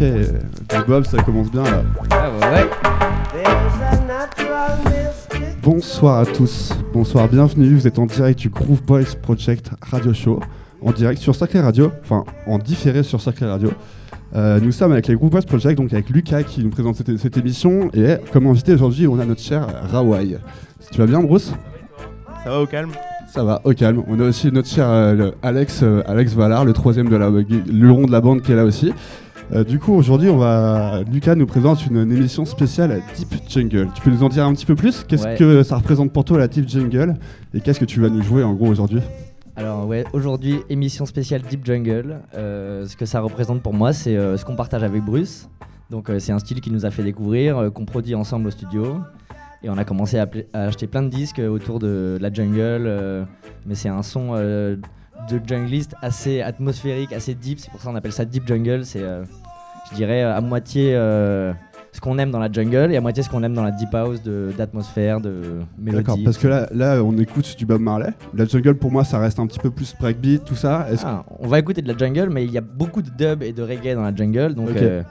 Ok, Bob, ça commence bien là. Ah ouais. Bonsoir à tous, bonsoir, bienvenue. Vous êtes en direct du Groove Boys Project Radio Show, en direct sur Sacré Radio, enfin en différé sur Sacré Radio. Euh, nous sommes avec les Groove Boys Project, donc avec Lucas qui nous présente cette, cette émission. Et comme invité aujourd'hui, on a notre cher Rawai. Tu vas bien, Bruce? Ça va au calme Ça va, au calme. On a aussi notre cher euh, le Alex, euh, Alex Valar, le troisième de la, le rond de la bande qui est là aussi. Euh, du coup, aujourd'hui, on va. Lucas nous présente une, une émission spéciale Deep Jungle. Tu peux nous en dire un petit peu plus? Qu'est-ce Ouais. que ça représente pour toi la Deep Jungle? Et qu'est-ce que tu vas nous jouer en gros aujourd'hui? Alors ouais, aujourd'hui émission spéciale Deep Jungle. Euh, ce que ça représente pour moi, c'est euh, ce qu'on partage avec Bruce. Donc c'est un style qu'il nous a fait découvrir, qu'on produit ensemble au studio. Et on a commencé à, acheter plein de disques autour de la jungle. mais c'est un son de jungliste assez atmosphérique, assez deep. C'est pour ça qu'on appelle ça Deep Jungle. C'est, je dirais, à moitié euh, ce qu'on aime dans la jungle et à moitié ce qu'on aime dans la deep house de- d'atmosphère, de, mélodie. D'accord, parce que là, là, on écoute du Bob Marley. La jungle, pour moi, ça reste un petit peu plus breakbeat, tout ça. Ah, on va écouter de la jungle, mais il y a beaucoup de dub et de reggae dans la jungle, donc euh,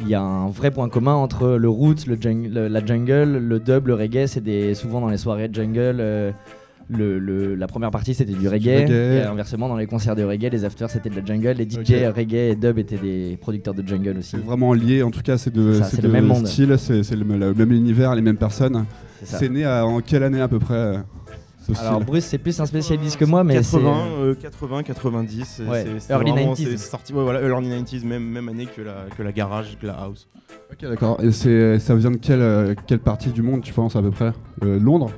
il y a un vrai point commun entre le roots, le la jungle, le dub, le reggae. C'est des souvent dans les soirées de jungle. euh, le, le- la première partie c'était du reggae, reggae. et inversement dans les concerts de reggae, les afters c'était de la jungle, les DJ reggae et dub étaient des producteurs de jungle aussi. c'est vraiment lié En tout cas, c'est de, Ça, c'est de le même monde. style, c'est c'est le, le même univers, les mêmes personnes. C'est né à- en quelle année à peu près euh, Alors style Bruce c'est plus un spécialiste que moi, mais 80, c'est euh, 80, 90. c'est- Ouais, c'est- c'est early vraiment- 90s. C'est sorti, ouais, voilà, early 90s, même, même année que la, que la garage, que la house. Ok, d'accord. Et c'est, ça vient de quelle, euh, quelle partie du monde, tu penses à peu près? Euh, Londres?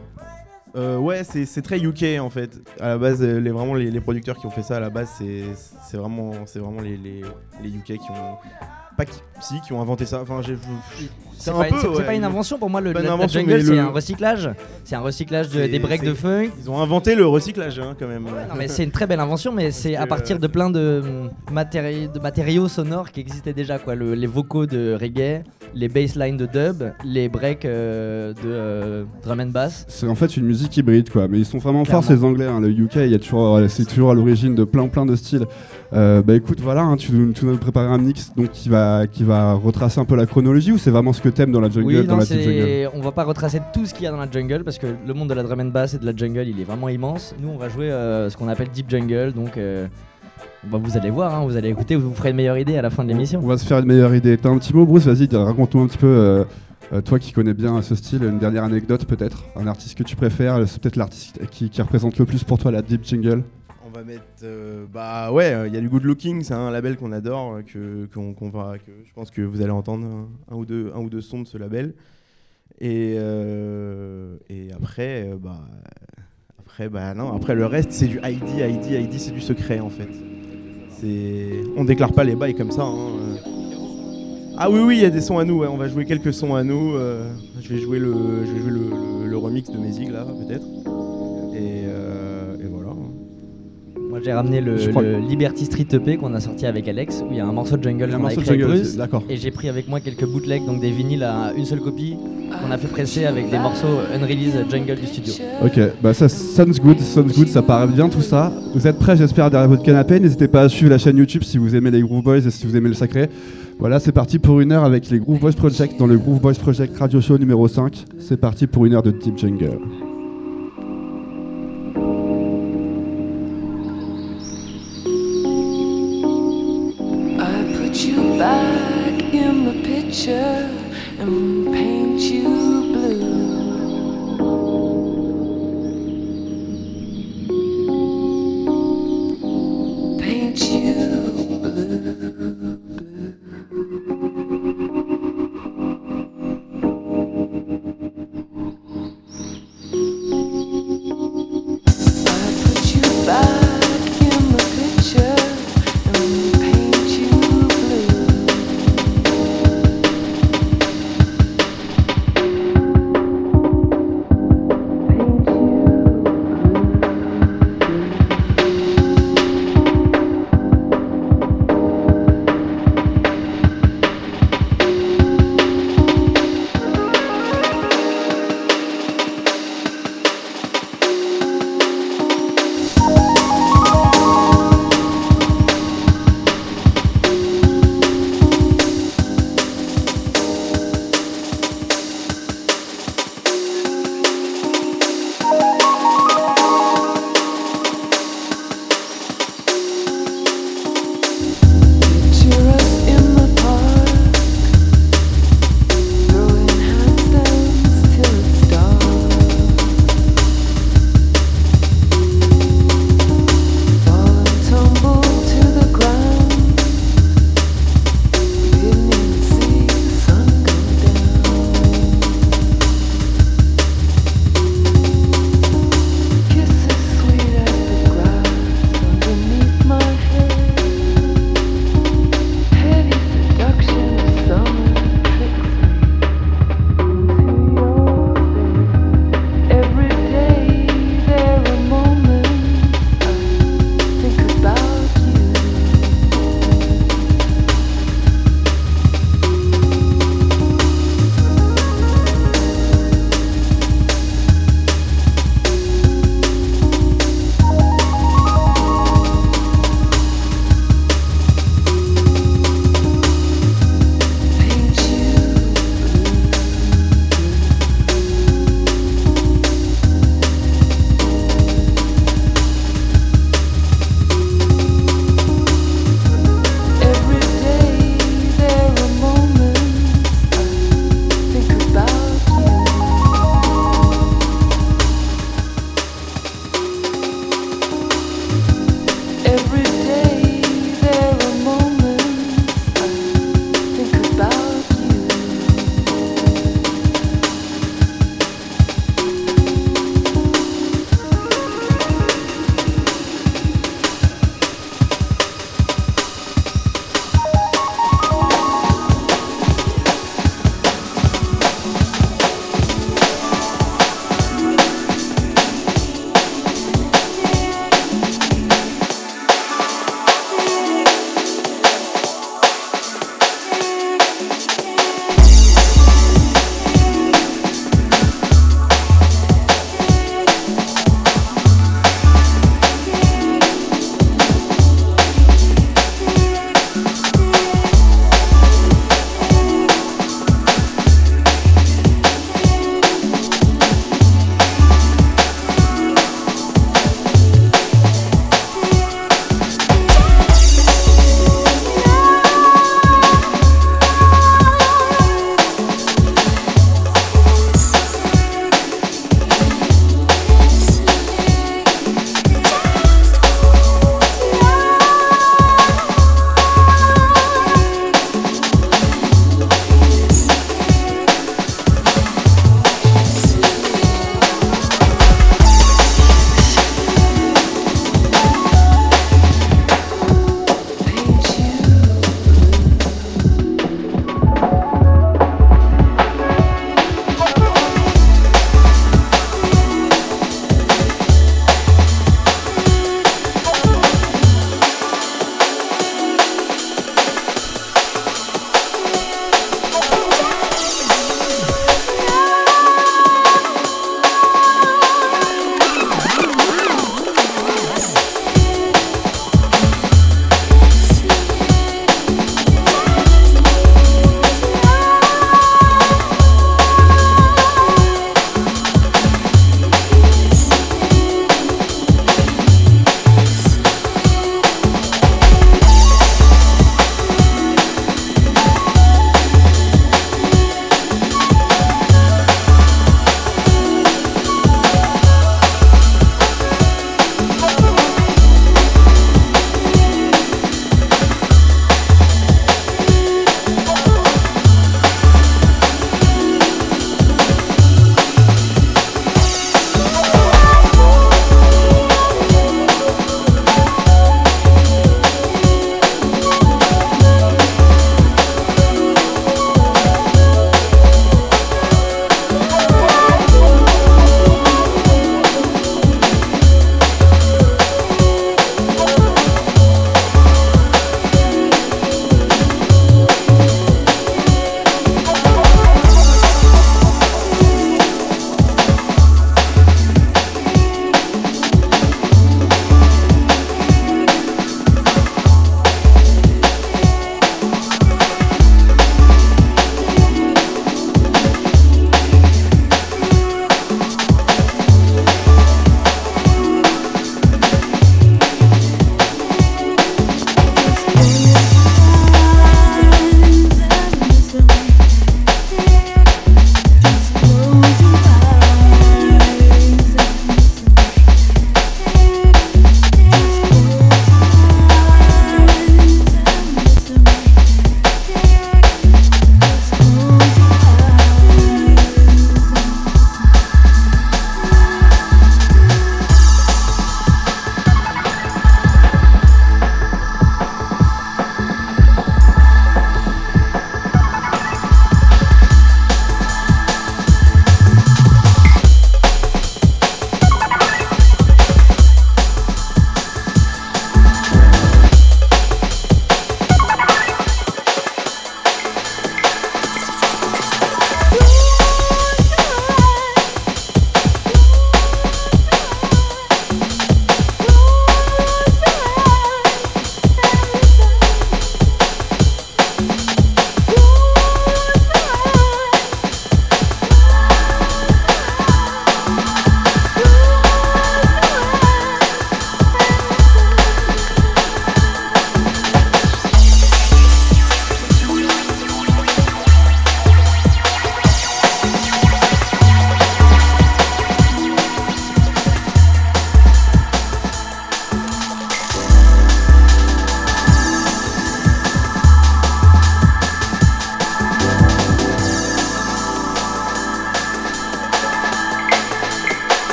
Euh, ouais, c'est c'est très UK en fait. À la base, euh, les, vraiment les, les producteurs qui ont fait ça à la base, c'est c'est vraiment, c'est vraiment les, les, les UK qui ont. Pas qui, si, qui ont inventé ça. Enfin, j'ai. C'est pas, peu, ouais, pas une invention pour moi. Le, la- invention, jungle c'est le- un recyclage. C'est un recyclage de- des breaks de funk. Ils ont inventé le recyclage hein, quand même. Non, mais c'est une très belle invention, mais c'est à partir de plein de, hum, matéri- de matériaux sonores qui existaient déjà. Quoi. Le- les vocaux de reggae, les basslines de dub, les breaks euh, de euh, drum and bass. C'est en fait une musique hybride, quoi. Mais ils sont vraiment forts, Clairement. ces Anglais. hein. Le UK, euh, c'est toujours à l'origine de plein, plein de styles. Euh, bah écoute, voilà, hein, tu, nous- tu nous as préparé un mix donc qui va, qui va retracer un peu la chronologie ou c'est vraiment ce que t'aimes dans la jungle, Oui, dans non, la deep jungle? on va pas retracer tout ce qu'il y a dans la jungle parce que le monde de la drum and bass et de la jungle il est vraiment immense. Nous on va jouer ce qu'on appelle deep jungle, donc bah, vous allez voir, hein, vous allez écouter, vous vous ferez une meilleure idée à la fin de l'émission. On va se faire une meilleure idée. T'as un petit mot, Bruce Vas-y, raconte-nous un petit peu. euh, euh, toi qui connais bien ce style, une dernière anecdote peut-être Un artiste que tu préfères, c'est peut-être l'artiste qui, qui représente le plus pour toi la deep jungle On va mettre. euh, bah ouais, il y a du Good Looking, c'est un label qu'on adore, que, qu'on, va, que je pense que vous allez entendre un, un ou, deux, un ou deux sons de ce label. Et, euh, et après, euh, bah, après, bah non, après le reste, c'est du ID, ID, ID, c'est du secret en fait. On déclare pas les bails comme ça. hein, euh. Ah oui, oui, il y a des sons à nous, on va jouer quelques sons à nous. euh, je vais jouer le, je vais jouer le, remix de Mesig là, peut-être. Moi j'ai ramené le, Liberty Street EP qu'on a sorti avec Alex où il y a un morceau de jungle qu'on a morceau de écrit avec jungle, Bruce. d'accord. Et j'ai pris avec moi quelques bootlegs, donc des vinyles à une seule copie qu'on a fait presser avec des morceaux unreleased jungle du studio. Ok, bah ça sounds good, sounds good, ça paraît bien tout ça. Vous êtes prêts, j'espère, derrière votre canapé. N'hésitez pas à suivre la chaîne YouTube si vous aimez les Groove Boys et si vous aimez le sacré. Voilà, c'est parti pour une heure avec les Groove Boys Project dans le Groove Boys Project Radio Show numéro 5. C'est parti pour une heure de Deep Jungle. And paint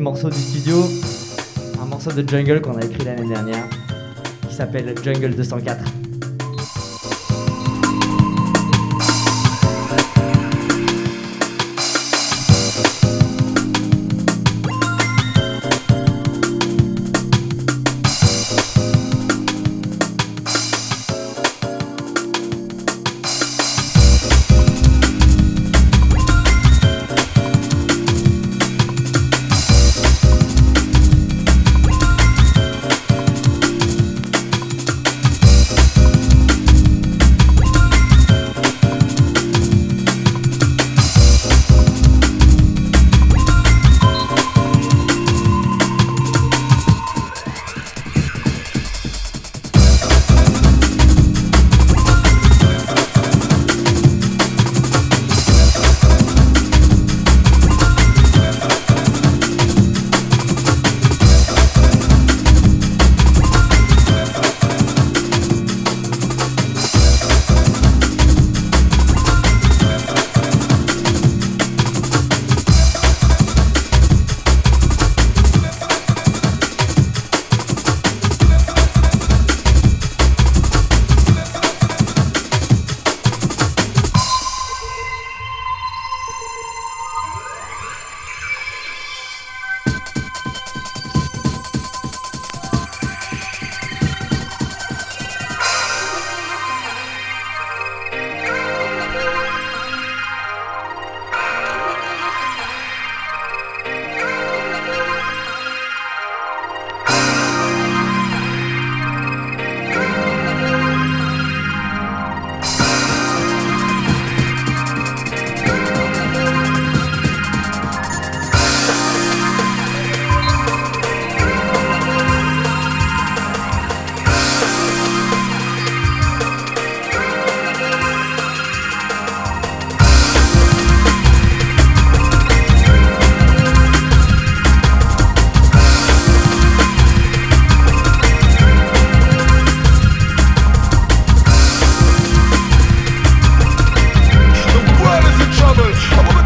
petit morceau du studio, un morceau de jungle qu'on a écrit l'année dernière, qui s'appelle Jungle 204. Come on.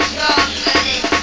Yok öyle.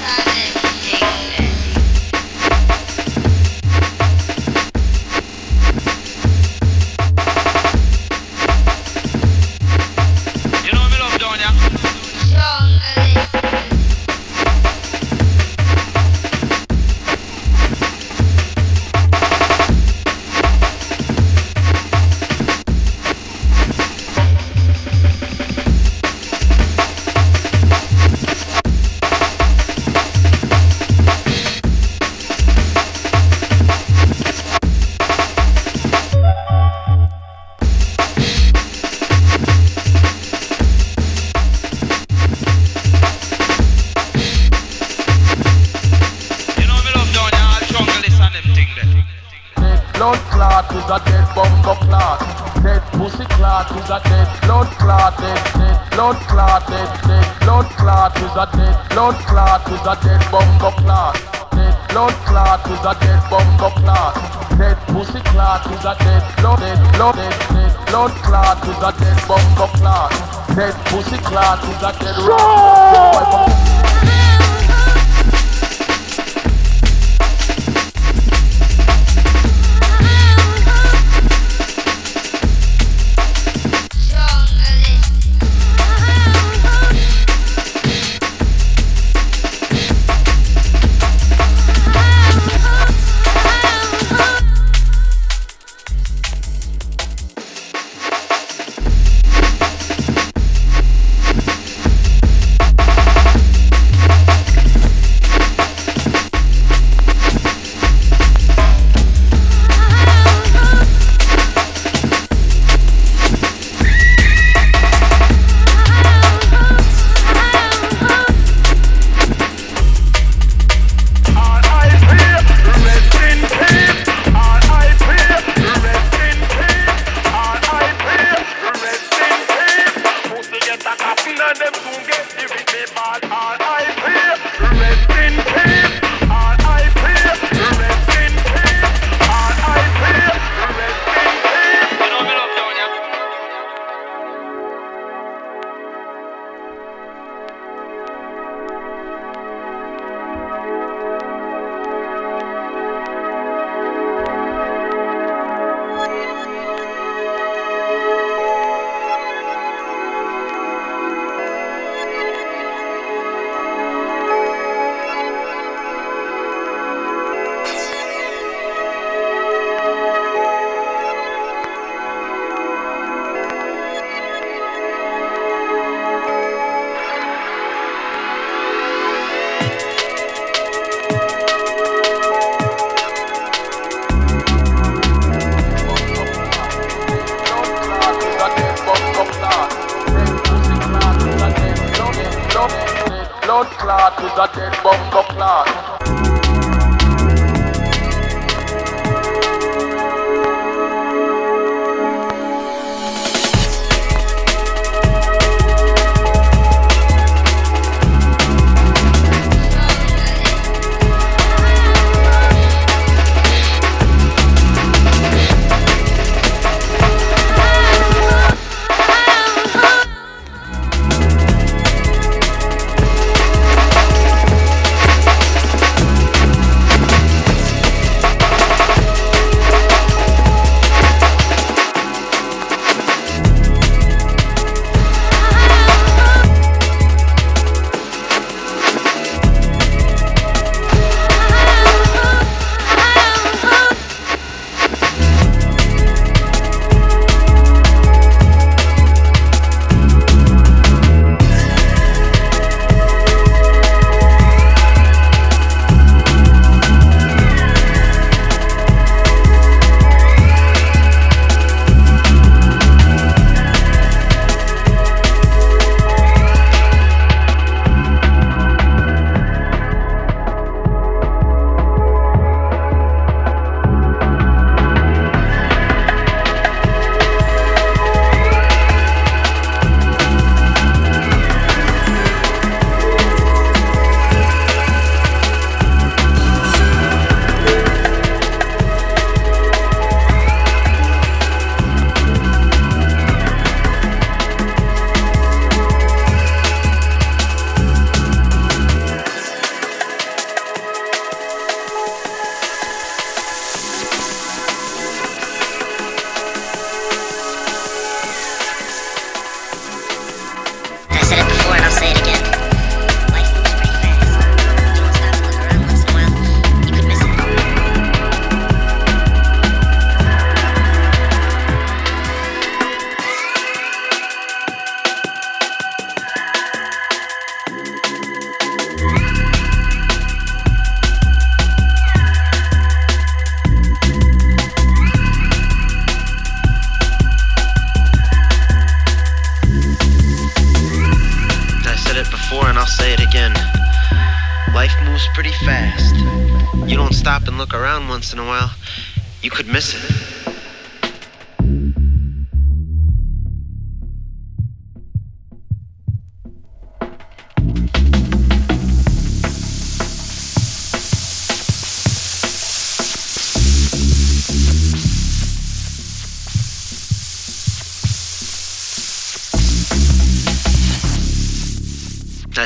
Blood clot is a dead bumper clot.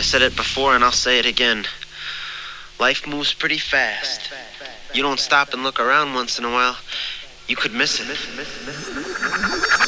Said it before and I'll say it again. Life moves pretty fast. You don't stop and look around once in a while, you could miss it.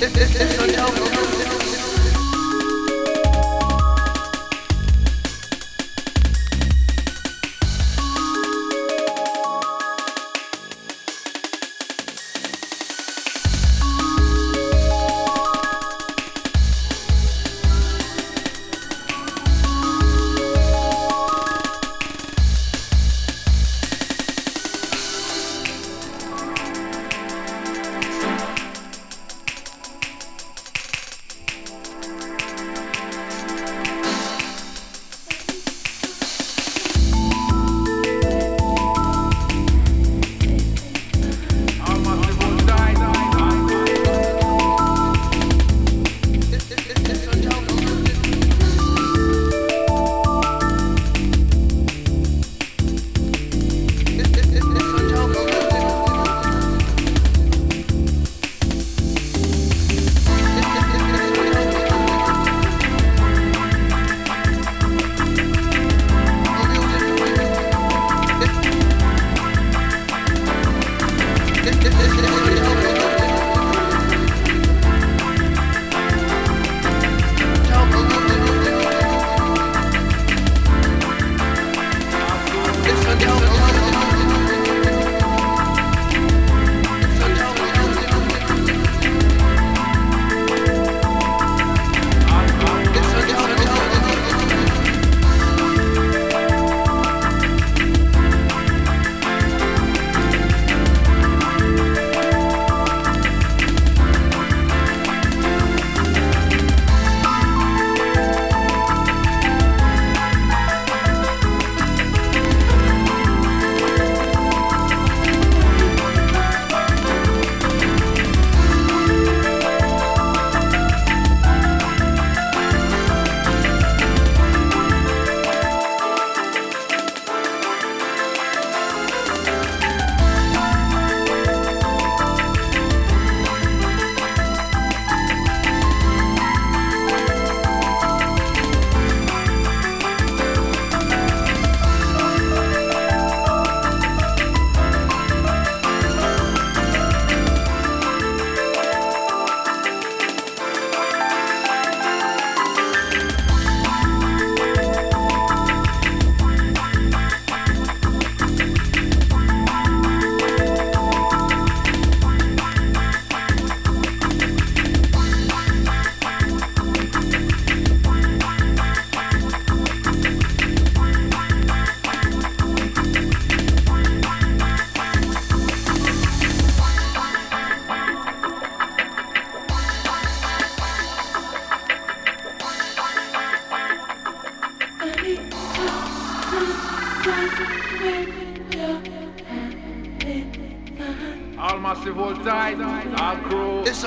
Andiamo.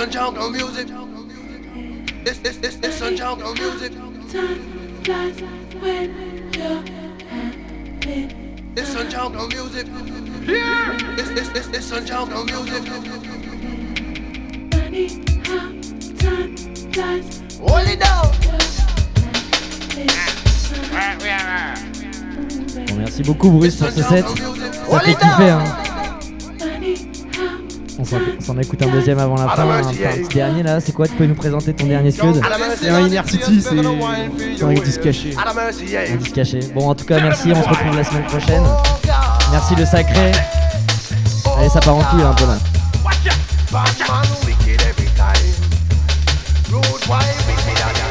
It's some jungle music. This this this some jungle music. This some jungle music. This this this some jungle music. Hold it down. Bon, merci beaucoup Bruce pour ce set. Ça fait kiffer hein. On s'en on s'en écoute un deuxième avant la fin, un, un petit dernier là, c'est quoi Tu peux nous présenter ton dernier scud C'est un Inner City, c'est un disque caché. Un disque caché. Bon en tout cas merci, on se retrouve la semaine prochaine. Merci le sacré. Allez ça part en couille un peu là. Batman wicked every time. Rude boy wicked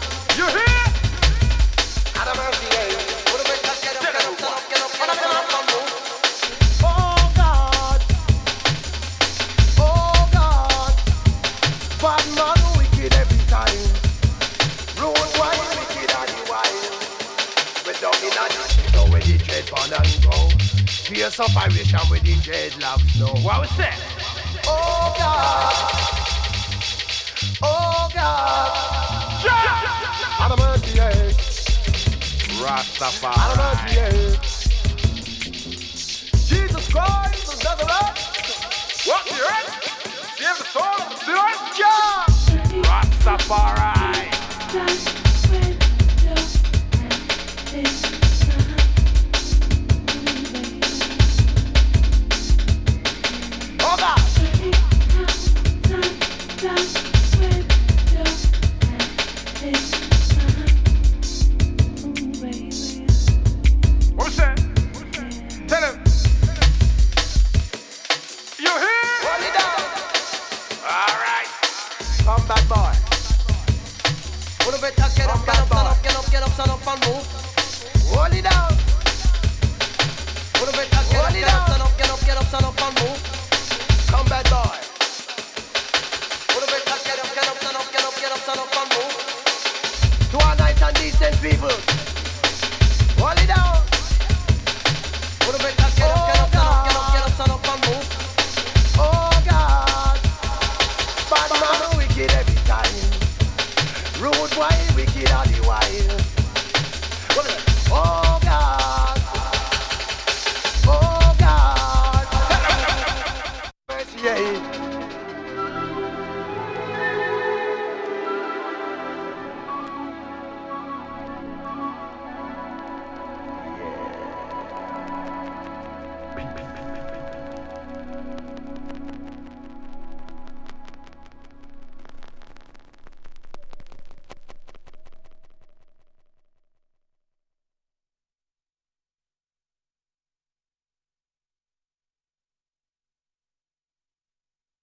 Fierce operation with the dreadlocks now. What was that? Oh God. Oh God. Yeah. Adamant, yeah. Rastafari. Adamant, yeah. Jesus Christ of Nazareth. What the earth? Save the soul of the sinner. Yeah. Rastafari.